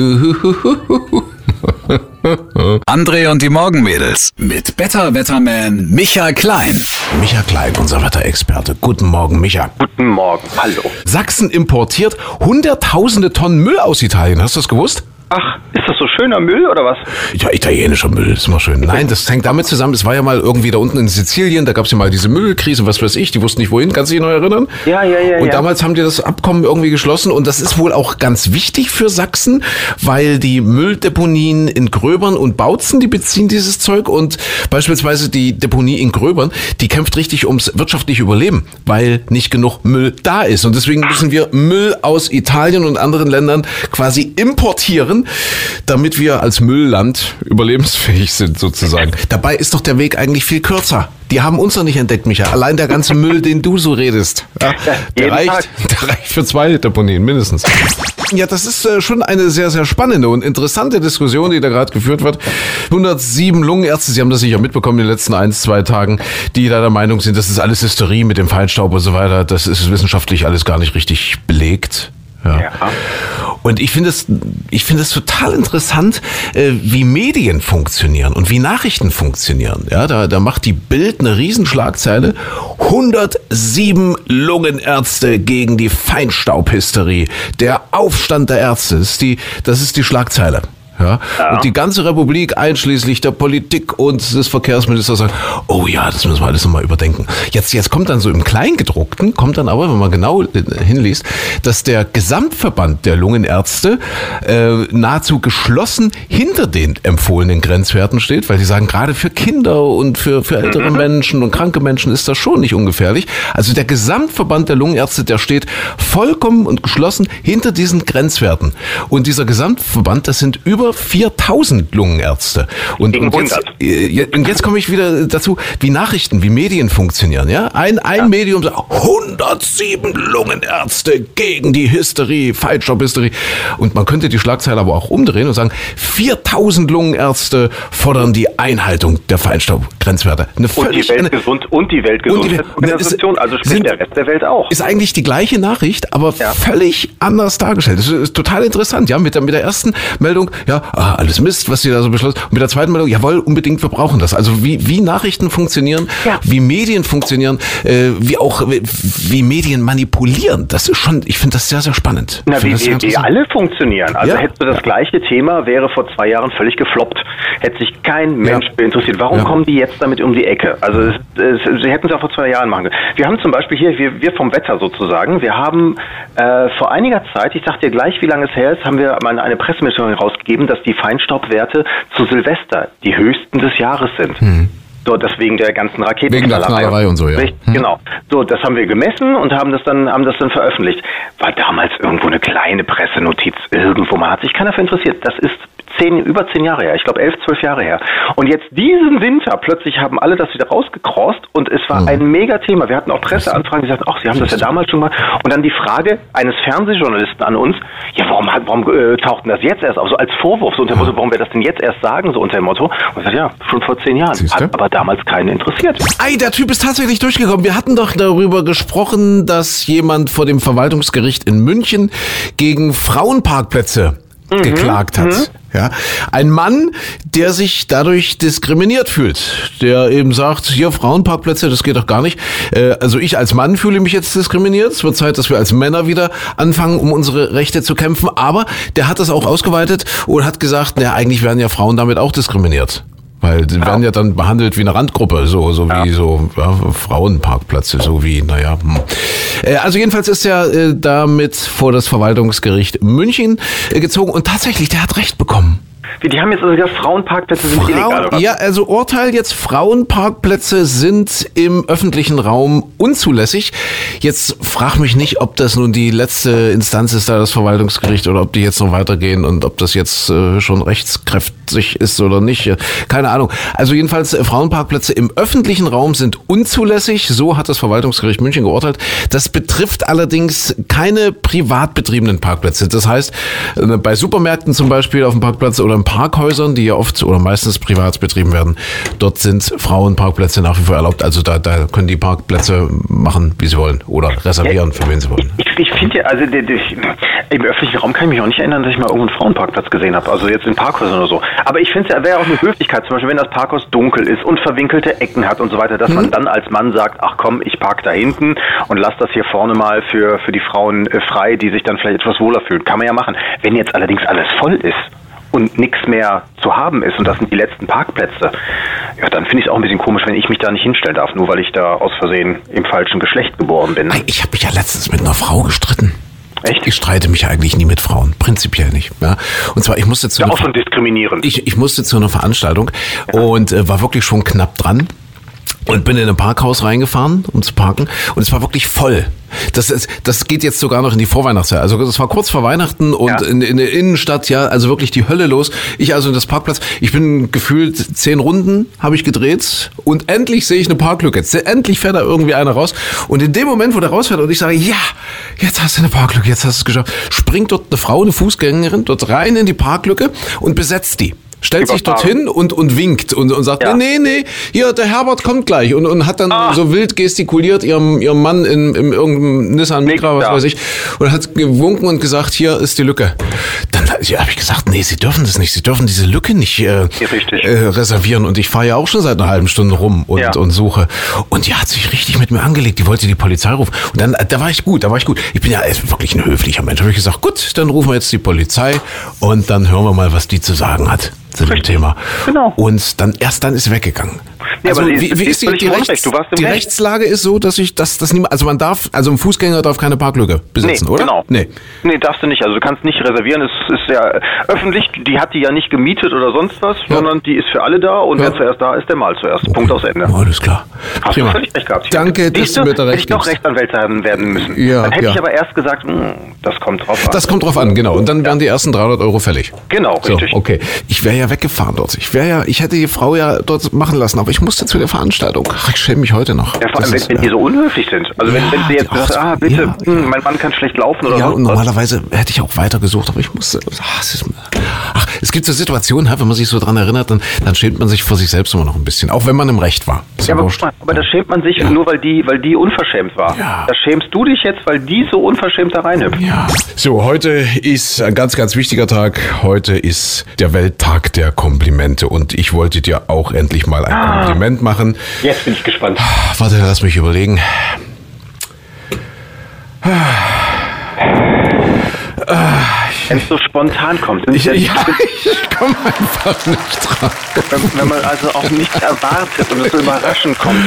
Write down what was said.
André und die Morgenmädels mit Better Wetterman Micha Klein. Micha Klein, unser Wetterexperte. Guten Morgen, Micha. Guten Morgen, hallo. Sachsen importiert hunderttausende Tonnen Müll aus Italien. Hast du das gewusst? Ach, ist das so schöner Müll oder was? Ja, italienischer Müll, ist immer schön. Nein, das hängt damit zusammen, es war ja mal irgendwie da unten in Sizilien, da gab es ja mal diese Müllkrise, was weiß ich, die wussten nicht wohin, kannst du dich noch erinnern? Ja, ja, ja. Und ja. damals haben die das Abkommen irgendwie geschlossen und das ist wohl auch ganz wichtig für Sachsen, weil die Mülldeponien in Gröbern und Bautzen, die beziehen dieses Zeug und beispielsweise die Deponie in Gröbern, die kämpft richtig ums wirtschaftliche Überleben, weil nicht genug Müll da ist und deswegen müssen wir Müll aus Italien und anderen Ländern quasi importieren, damit wir als Müllland überlebensfähig sind sozusagen. Dabei ist doch der Weg eigentlich viel kürzer. Die haben uns noch nicht entdeckt, Micha. Allein der ganze Müll, den du so redest, ja, der, reicht, der reicht für zwei Deponien mindestens. Ja, das ist äh, schon eine sehr, sehr spannende und interessante Diskussion, die da gerade geführt wird. 107 Lungenärzte, Sie haben das sicher mitbekommen in den letzten ein, zwei Tagen, die da der Meinung sind, das ist alles Hysterie mit dem Feinstaub und so weiter. Das ist wissenschaftlich alles gar nicht richtig belegt. Ja. Ja. Und ich finde es, ich finde es total interessant, äh, wie Medien funktionieren und wie Nachrichten funktionieren. Ja, da, da macht die Bild eine Riesenschlagzeile. 107 Lungenärzte gegen die Feinstaubhysterie. Der Aufstand der Ärzte. Das ist die, das ist die Schlagzeile. Ja? Und die ganze Republik, einschließlich der Politik und des Verkehrsministers, sagt, oh ja, das müssen wir alles nochmal überdenken. Jetzt, jetzt kommt dann so im Kleingedruckten, kommt dann aber, wenn man genau äh, hinliest, dass der Gesamtverband der Lungenärzte äh, nahezu geschlossen hinter den empfohlenen Grenzwerten steht, weil die sagen, gerade für Kinder und für, für ältere Menschen und kranke Menschen ist das schon nicht ungefährlich. Also der Gesamtverband der Lungenärzte, der steht vollkommen und geschlossen hinter diesen Grenzwerten. Und dieser Gesamtverband, das sind über 4000 Lungenärzte. Und, und, jetzt, 100. äh, und jetzt komme ich wieder dazu, wie Nachrichten, wie Medien funktionieren. Ja? Ein, ein Medium sagt, 107 Lungenärzte gegen die Hysterie, Feinstaubhysterie. Und man könnte die Schlagzeile aber auch umdrehen und sagen, 4000 Lungenärzte fordern die Einhaltung der Feinstaubgrenzwerte. Eine Und die Weltgesund und die Weltgesundheitsorganisation, also sprich sind- der Rest der Welt auch. ist eigentlich die gleiche Nachricht, aber Ja. völlig anders dargestellt. Das ist, total interessant. Ja, mit der, mit der ersten Meldung, ja, ah, alles Mist, was sie da so beschlossen. Und mit der zweiten Meldung, jawohl, unbedingt, wir brauchen das. Also wie, wie Nachrichten funktionieren, Ja. wie Medien funktionieren, äh, wie auch wie, wie Medien manipulieren. Das ist schon, ich finde das sehr, sehr spannend. Na, wie, wie, wie alle funktionieren. Also Ja. hättest du das gleiche Thema, wäre vor zwei Jahren völlig gefloppt. Hätte sich kein Mensch Ja. interessiert. Warum Ja. kommen die jetzt damit um die Ecke? Also es, es, sie hätten es auch vor zwei Jahren machen können. Wir haben zum Beispiel hier, wir, wir vom Wetter sozusagen, wir haben äh, vor einiger Zeit, ich sag dir gleich, wie lange es her ist, haben wir mal eine Pressemitteilung rausgegeben, dass die Feinstaubwerte zu Silvester die höchsten des Jahres sind. So, deswegen der ganzen Raketen. Wegen der Knallerei und so, ja. Hm. Genau. So, das haben wir gemessen und haben das dann, haben das dann veröffentlicht. War damals irgendwo eine kleine Pressenotiz irgendwo. Man hat sich keiner für interessiert. Das ist zehn, über zehn Jahre her. Ich glaube elf, zwölf Jahre her. Und jetzt diesen Winter plötzlich haben alle das wieder rausgekrost und es war ein Megathema. Wir hatten auch Presseanfragen, die sagten, ach, Sie haben das ja damals schon mal. Und dann die Frage eines Fernsehjournalisten an uns, ja, warum, warum äh, taucht denn das jetzt erst auf? So als Vorwurf, so unter dem Motto, warum wir das denn jetzt erst sagen, so unter dem Motto. Und ich sagte, ja, schon vor zehn Jahren. Siehste? Hat aber damals keinen interessiert. Ei, der Typ ist tatsächlich durchgekommen. Wir hatten doch darüber gesprochen, dass jemand vor dem Verwaltungsgericht in München gegen Frauenparkplätze geklagt hat. Ja, ein Mann, der sich dadurch diskriminiert fühlt, der eben sagt, hier Frauenparkplätze, das geht doch gar nicht. Äh, also ich als Mann fühle mich jetzt diskriminiert. Es wird Zeit, dass wir als Männer wieder anfangen, um unsere Rechte zu kämpfen. Aber der hat das auch ausgeweitet und hat gesagt, na, eigentlich werden ja Frauen damit auch diskriminiert. Weil die werden ja dann behandelt wie eine Randgruppe, so, so wie so ja, Frauenparkplätze, so wie, naja. Hm. Äh, also jedenfalls ist er äh, damit vor das Verwaltungsgericht München äh, gezogen und tatsächlich, der hat Recht bekommen. Wie, die haben jetzt also gesagt, Frauenparkplätze sind illegal, Frauen, oder? ja, also Urteil jetzt, Frauenparkplätze sind im öffentlichen Raum unzulässig. Jetzt frag mich nicht, ob das nun die letzte Instanz ist, da das Verwaltungsgericht, oder ob die jetzt noch weitergehen und ob das jetzt äh, schon rechtskräftig 50 ist oder nicht. Keine Ahnung. Also jedenfalls äh, Frauenparkplätze im öffentlichen Raum sind unzulässig. So hat das Verwaltungsgericht München geurteilt. Das betrifft allerdings keine privat betriebenen Parkplätze. Das heißt, äh, bei Supermärkten zum Beispiel auf dem Parkplatz oder in Parkhäusern, die ja oft oder meistens privat betrieben werden, dort sind Frauenparkplätze nach wie vor erlaubt. Also da, da können die Parkplätze machen, wie sie wollen oder reservieren, für wen sie wollen. Ich, ich finde also der, im öffentlichen Raum kann ich mich auch nicht erinnern, dass ich mal irgendwo einen Frauenparkplatz gesehen habe. Also jetzt in Parkhäusern oder so. Aber ich finde es ja, wäre auch eine Höflichkeit, zum Beispiel, wenn das Parkhaus dunkel ist und verwinkelte Ecken hat und so weiter, dass Mhm. man dann als Mann sagt, ach komm, ich park da hinten und lass das hier vorne mal für, für die Frauen äh, frei, die sich dann vielleicht etwas wohler fühlen. Kann man ja machen. Wenn jetzt allerdings alles voll ist und nichts mehr zu haben ist und das sind die letzten Parkplätze, ja, dann finde ich es auch ein bisschen komisch, wenn ich mich da nicht hinstellen darf, nur weil ich da aus Versehen im falschen Geschlecht geboren bin. Ich habe mich ja letztens mit einer Frau gestritten. Echt? Ich streite mich ja eigentlich nie mit Frauen, prinzipiell nicht. Ja. Und zwar, ich musste zu Ja, einer auch schon diskriminierend. ich, ich musste zu einer Veranstaltung und äh, war wirklich schon knapp dran und bin in ein Parkhaus reingefahren, um zu parken und es war wirklich voll. Das, ist, das geht jetzt sogar noch in die Vorweihnachtszeit. Also das war kurz vor Weihnachten und Ja. in, in der Innenstadt, ja, also wirklich die Hölle los. Ich also in das Parkplatz, ich bin gefühlt zehn Runden habe ich gedreht und endlich sehe ich eine Parklücke. Jetzt, endlich fährt da irgendwie einer raus und in dem Moment, wo der rausfährt und ich sage, ja, jetzt hast du eine Parklücke, jetzt hast du es geschafft, springt dort eine Frau, eine Fußgängerin, dort rein in die Parklücke und besetzt die. Stellt sich dorthin und, und winkt und, und sagt, Ja. nee, nee, hier, der Herbert kommt gleich und, und hat dann Ah. so wild gestikuliert ihrem, ihrem Mann in, in irgendeinem Nissan Micra, was Ja. weiß ich, und hat gewunken und gesagt, hier ist die Lücke. Dann ja, habe ich gesagt, nee, Sie dürfen das nicht, Sie dürfen diese Lücke nicht äh, äh, reservieren und ich fahre ja auch schon seit einer halben Stunde rum und, Ja. und suche. Und die hat sich richtig mit mir angelegt, die wollte die Polizei rufen. Und dann, da war ich gut, da war ich gut. Ich bin ja wirklich ein höflicher Mensch. Habe ich gesagt, gut, dann rufen wir jetzt die Polizei und dann hören wir mal, was die zu sagen hat zu dem. Thema. Genau. Und dann erst dann ist sie weggegangen. Ja, also wie, ist wie ist die, die. Rechts, die Recht. Rechtslage ist so, dass ich dass das niemand, also man darf, also ein Fußgänger darf keine Parklücke besitzen, nee, oder? Genau. Nee. nee, darfst du nicht. Also du kannst nicht reservieren. Es ist ja öffentlich. Die hat die ja nicht gemietet oder sonst was, Ja. sondern die ist für alle da und Ja. wer zuerst da ist, der mal zuerst. Punkt aus Ende. Alles klar. Hast du völlig recht gehabt. Danke, dass Siehst du mir da hätte recht ich doch gibst. Rechtsanwalt werden müssen. Ja, Dann hätte ich aber erst gesagt, hm, das kommt drauf an. Das kommt drauf an, genau. Und dann wären die ersten 300 Euro fällig. Genau, So, richtig. okay. Ich wäre ja weggefahren dort. Ich wäre ja, ich hätte die Frau ja dort machen lassen, aber ich musste zu der Veranstaltung. Ach, ich schäme mich heute noch. Ja, vor allem, wenn, ist, wenn die so unhöflich sind. Also wenn, Ja, wenn sie jetzt sagt, ah, bitte, ja, hm, mein Mann kann schlecht laufen oder ja, sonst und normalerweise hätte ich auch weiter gesucht, aber ich musste. Ach, es, ist, ach, es gibt so Situationen, wenn man sich so dran erinnert, dann, dann schämt man sich vor sich selbst immer noch ein bisschen, auch wenn man im Recht war. Ist Ja, aber, guck mal, aber da schämt man sich nur, weil die, weil die unverschämt war. Ja. Da schämst du dich jetzt, weil die so unverschämt da reinhüpft. Ja. So, heute ist ein ganz, ganz wichtiger Tag. Heute ist der Welttag der Komplimente und ich wollte dir auch endlich mal ein Ah. Kompliment machen. Jetzt bin ich gespannt. Warte, lass mich überlegen. Wenn es so spontan kommt. Ich, ja- ja, ich komme einfach nicht dran. Wenn, wenn man also auch nichts erwartet und es so überraschend kommt.